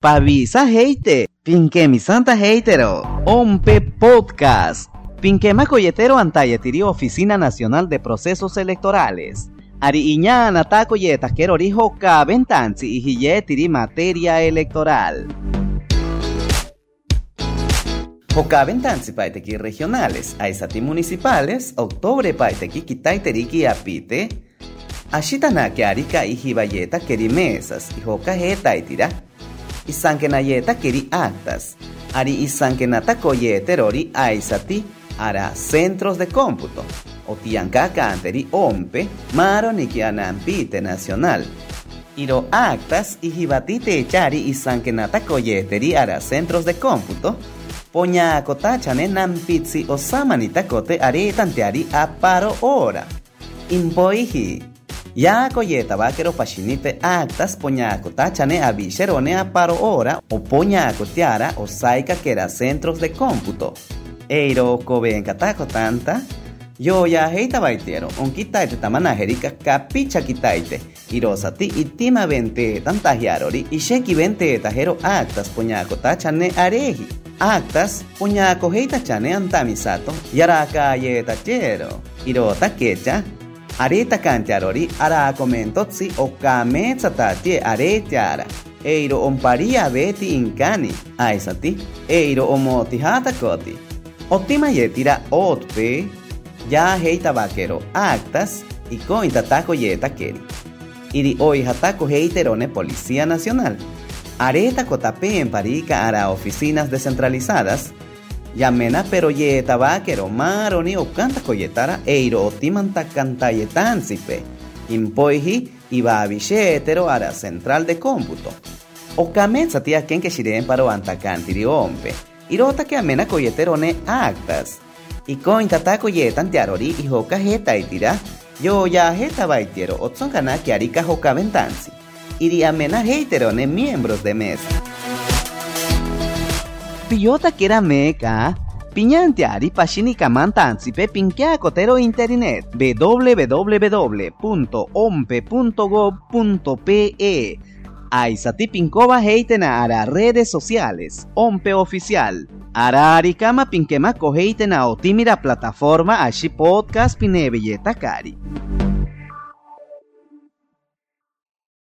Pavisa heite, pinque mi santa heitero, ompe podcast. Pinque macoyetero antayetiri Oficina Nacional de Procesos Electorales. Ari iñana tacoyeta quiero rijo ventanzi y materia electoral. Jocaventanzi paiteki regionales, aisati municipales, octubre paiteki kitaiteriki apite, ashitanake arika ijibayeta kerimesas, y joca jetaitira, isankenayeta keri actas, ari isankenata koyeterori aisati ara centros de cómputo, otiankaka anteri ompe, maro nikianampite nacional, iro actas ijibatite echari isankenata koyeteri ara centros de cómputo, poña kotachane nampitsi osamanita kote ari tanteari a paro ora. Impoiji. Ya koyeta bakero pashinite actas poñaco tachane abisherone a paro ora o poñaco tiara o saika kera centros de cómputo. Eiro koben katako tanta. Yo ya heita baitero, on kitaite tamana herika capicha kitaite. Irosati itima vente tantahiarori y sheki vente tajero actas poñaco tachane areji. Actas poñaco heita chane antamisato yaraka yeta chero. Irota areta kantiarori ara komentotsi okametsatatye aretiara eiro omparia beti inkani. Aisati eiro omotihatakoti otimayetira otpe ya heita vaquero actas y cointatako yeta keri. Iri hoy hatako heiterone Policía Nacional. Areta kotape en parica ara oficinas descentralizadas Yamena pero ye tabaquero maroni o canta coyetara eiro otimanta cantayetansipe. Impoiji iba a ara central de cómputo. O cametza tía ken que shiren paro antacantiri ompe. Irota que amena coyetero ne actas. Y coin tata coyetan tiarori y hoka jeta itira. Yo ya jeta baitiero otson kana que arica hoka ventansi. Iri amena heitero ne miembros de mesa. Piyota kera meka, piñanteari pashini kamantansipe pinquea cotero internet www.ompe.gov.pe Aisati pinkova heitena ara redes sociales, ompe oficial. Ara arikama pinkema heitena otimira plataforma ashi podcast pinebelleta kari.